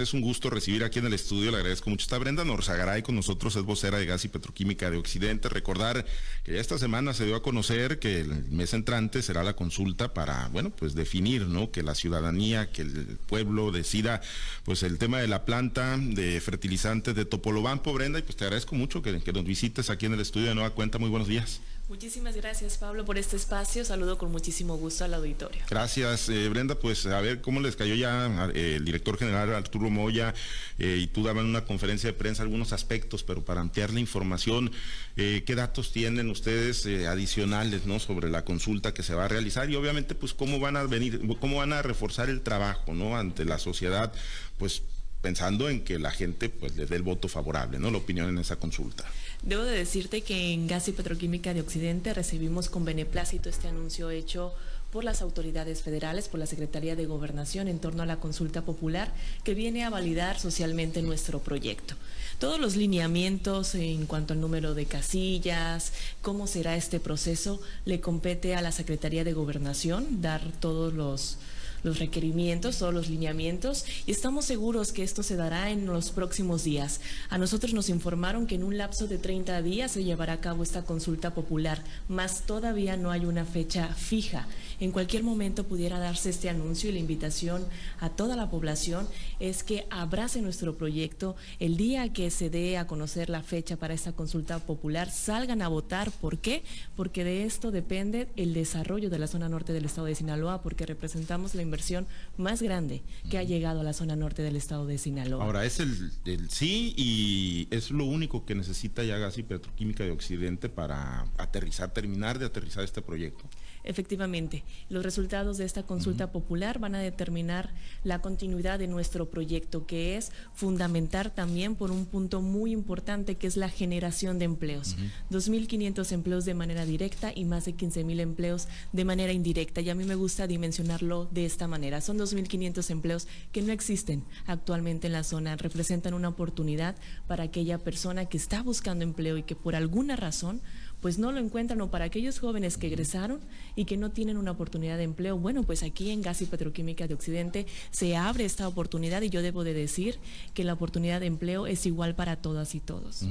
Es un gusto recibir aquí en el estudio, le agradezco mucho. Está Brenda Norzagaray con nosotros, es vocera de Gas y Petroquímica de Occidente. Recordar que ya esta semana se dio a conocer que el mes entrante será la consulta para, bueno, pues definir, ¿no? Que la ciudadanía, que el pueblo decida, pues el tema de la planta de fertilizantes de Topolobampo, Brenda, y pues te agradezco mucho que, que nos visites aquí en el estudio de Nueva Cuenta. Muy buenos días. Muchísimas gracias, Pablo, por este espacio. Saludo con muchísimo gusto al auditorio. Gracias, eh, Brenda. Pues a ver cómo les cayó ya eh, el director general Arturo Moya eh, y tú daban una conferencia de prensa algunos aspectos, pero para ampliar la información, ¿qué datos tienen ustedes adicionales ¿no? sobre la consulta que se va a realizar? Y obviamente, pues cómo van a venir, cómo van a reforzar el trabajo ¿no? ante la sociedad, pues pensando en que la gente pues le dé el voto favorable, ¿no? La opinión en esa consulta. Debo de decirte que en Gas y Petroquímica de Occidente recibimos con beneplácito este anuncio hecho por las autoridades federales, por la Secretaría de Gobernación en torno a la consulta popular que viene a validar socialmente nuestro proyecto. Todos los lineamientos en cuanto al número de casillas, cómo será este proceso, le compete a la Secretaría de Gobernación dar todos los los requerimientos, todos los lineamientos y estamos seguros que esto se dará en los próximos días. A nosotros nos informaron que en un lapso de 30 días se llevará a cabo esta consulta popular, mas todavía no hay una fecha fija. En cualquier momento pudiera darse este anuncio y la invitación a toda la población es que abrace nuestro proyecto el día que se dé a conocer la fecha para esta consulta popular, salgan a votar. ¿Por qué? Porque de esto depende el desarrollo de la zona norte del estado de Sinaloa, porque representamos la inversión más grande que ha llegado a la zona norte del estado de Sinaloa. Ahora, es el, sí y es lo único que necesita ya Gas y Petroquímica de Occidente para aterrizar, terminar de aterrizar este proyecto. Efectivamente, los resultados de esta consulta popular van a determinar la continuidad de nuestro proyecto, que es fundamentar también por un punto muy importante, que es la generación de empleos. 2.500 empleos de manera directa y más de 15.000 empleos de manera indirecta. Y a mí me gusta dimensionarlo de esta manera. Son 2.500 empleos que no existen actualmente en la zona. Representan una oportunidad para aquella persona que está buscando empleo y que por alguna razón pues no lo encuentran o para aquellos jóvenes que egresaron y que no tienen una oportunidad de empleo, bueno, pues aquí en Gas y Petroquímica de Occidente se abre esta oportunidad y yo debo de decir que la oportunidad de empleo es igual para todas y todos.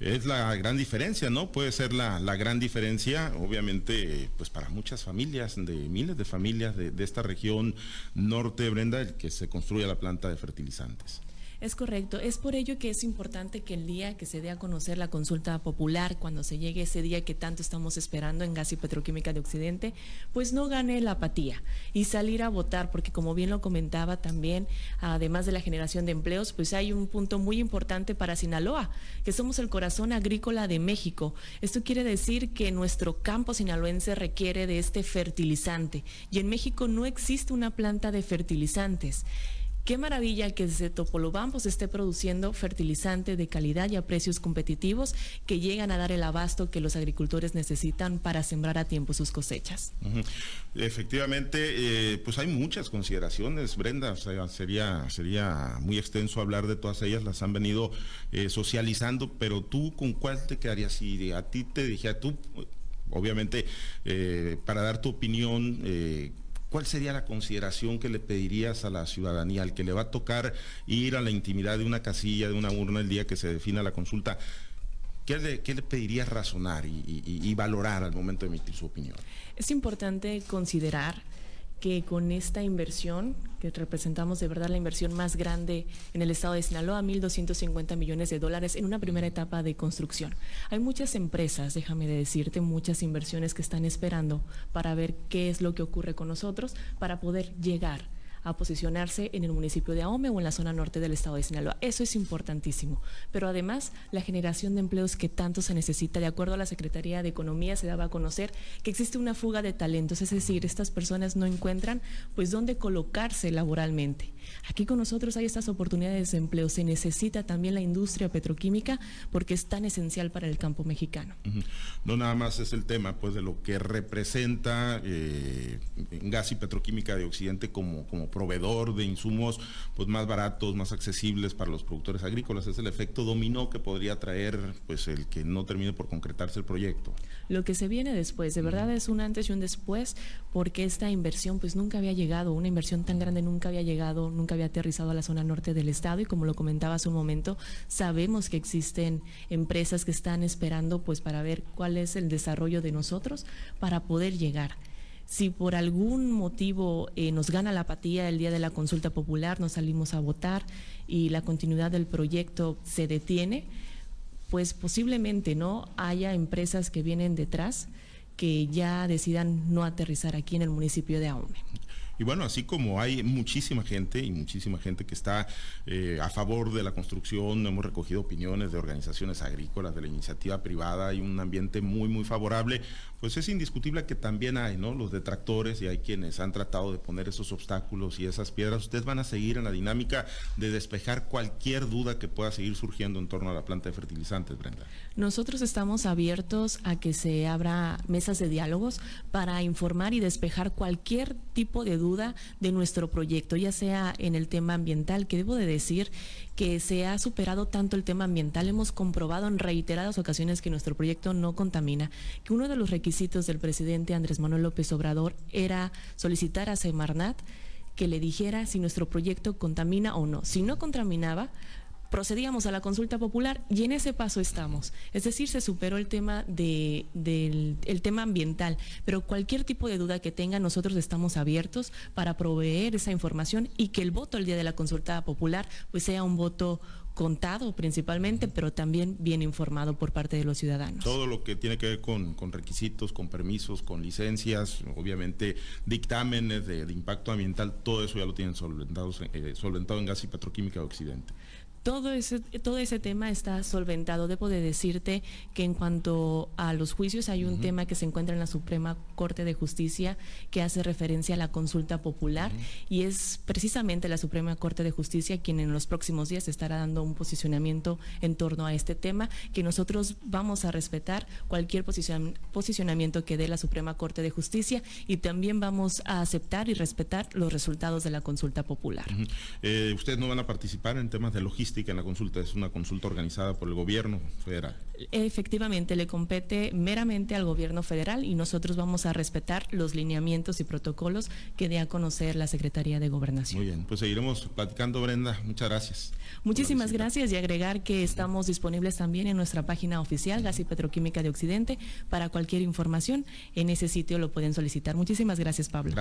Es la gran diferencia, ¿no? Puede ser la, gran diferencia, obviamente, pues para muchas familias, de miles de familias de, de esta región norte, Brenda, el que se construya la planta de fertilizantes. Es correcto. Es por ello que es importante que el día que se dé a conocer la consulta popular, cuando se llegue ese día que tanto estamos esperando en Gas y Petroquímica de Occidente, pues no gane la apatía y salir a votar, porque como bien lo comentaba también, además de la generación de empleos, pues hay un punto muy importante para Sinaloa, que somos el corazón agrícola de México. Esto quiere decir que nuestro campo sinaloense requiere de este fertilizante y en México no existe una planta de fertilizantes. Qué maravilla que desde Topolobampo se esté produciendo fertilizante de calidad y a precios competitivos que llegan a dar el abasto que los agricultores necesitan para sembrar a tiempo sus cosechas. Efectivamente, eh, pues hay muchas consideraciones, Brenda, sería, sería muy extenso hablar de todas ellas, las han venido eh, socializando, pero tú con cuál te quedarías si a ti te dije a tú, obviamente, eh, para dar tu opinión, ¿cuál sería la consideración que le pedirías a la ciudadanía, al que le va a tocar ir a la intimidad de una casilla, de una urna el día que se defina la consulta? ¿Qué le, pedirías razonar y valorar al momento de emitir su opinión? Es importante considerar que con esta inversión, que representamos de verdad la inversión más grande en el estado de Sinaloa, 1.250 millones de dólares en una primera etapa de construcción. Hay muchas empresas, déjame decirte, muchas inversiones que están esperando para ver qué es lo que ocurre con nosotros, para poder llegar a posicionarse en el municipio de Ahome o en la zona norte del estado de Sinaloa. Eso es importantísimo. Pero además, la generación de empleos que tanto se necesita, de acuerdo a la Secretaría de Economía, se daba a conocer que existe una fuga de talentos, es decir, estas personas no encuentran pues dónde colocarse laboralmente. Aquí con nosotros hay estas oportunidades de empleo. Se necesita también la industria petroquímica porque es tan esencial para el campo mexicano. No nada más es el tema pues de lo que representa eh, gas y petroquímica de Occidente como, como proveedor de insumos pues más baratos, más accesibles para los productores agrícolas. Es el efecto dominó que podría traer pues el que no termine por concretarse el proyecto. Lo que se viene después, de verdad es un antes y un después, porque esta inversión pues nunca había llegado, una inversión tan grande nunca había llegado, nunca había aterrizado a la zona norte del estado y como lo comentaba hace un momento, sabemos que existen empresas que están esperando pues para ver cuál es el desarrollo de nosotros para poder llegar. Si por algún motivo eh, nos gana la apatía el día de la consulta popular, nos salimos a votar y la continuidad del proyecto se detiene, pues posiblemente no haya empresas que vienen detrás que ya decidan no aterrizar aquí en el municipio de Aume. Y bueno, así como hay muchísima gente y muchísima gente que está eh, a favor de la construcción, hemos recogido opiniones de organizaciones agrícolas, de la iniciativa privada, y un ambiente muy, muy favorable, pues es indiscutible que también hay, ¿no? Los detractores y hay quienes han tratado de poner esos obstáculos y esas piedras. Ustedes van a seguir en la dinámica de despejar cualquier duda que pueda seguir surgiendo en torno a la planta de fertilizantes, Brenda. Nosotros estamos abiertos a que se abra mesas de diálogos para informar y despejar cualquier tipo de duda de nuestro proyecto, ya sea en el tema ambiental, que debo de decir que se ha superado tanto el tema ambiental, hemos comprobado en reiteradas ocasiones que nuestro proyecto no contamina, que uno de los requisitos del presidente Andrés Manuel López Obrador era solicitar a Semarnat que le dijera si nuestro proyecto contamina o no. Si no contaminaba, procedíamos a la consulta popular y en ese paso estamos. Es decir, se superó el tema de, del el tema ambiental, pero cualquier tipo de duda que tenga, nosotros estamos abiertos para proveer esa información y que el voto el día de la consulta popular pues sea un voto contado principalmente, pero también bien informado por parte de los ciudadanos. Todo lo que tiene que ver con, requisitos, con permisos, con licencias, obviamente dictámenes de, impacto ambiental, todo eso ya lo tienen solventado, eh, solventado en Gas y Petroquímica de Occidente todo ese, todo ese tema está solventado. Debo de decirte que en cuanto a los juicios hay un tema que se encuentra en la Suprema Corte de Justicia que hace referencia a la consulta popular y es precisamente la Suprema Corte de Justicia quien en los próximos días estará dando un posicionamiento en torno a este tema que nosotros vamos a respetar cualquier posicionamiento que dé la Suprema Corte de Justicia y también vamos a aceptar y respetar los resultados de la consulta popular. Eh, ¿Ustedes no van a participar en temas de logística? en la consulta, es una consulta organizada por el gobierno federal. Efectivamente, le compete meramente al gobierno federal y nosotros vamos a respetar los lineamientos y protocolos que dé a conocer la Secretaría de Gobernación. Muy bien, pues seguiremos platicando, Brenda. Muchas gracias. Muchísimas gracias y agregar que estamos disponibles también en nuestra página oficial, Gas y Petroquímica de Occidente, para cualquier información. En ese sitio lo pueden solicitar. Muchísimas gracias, Pablo.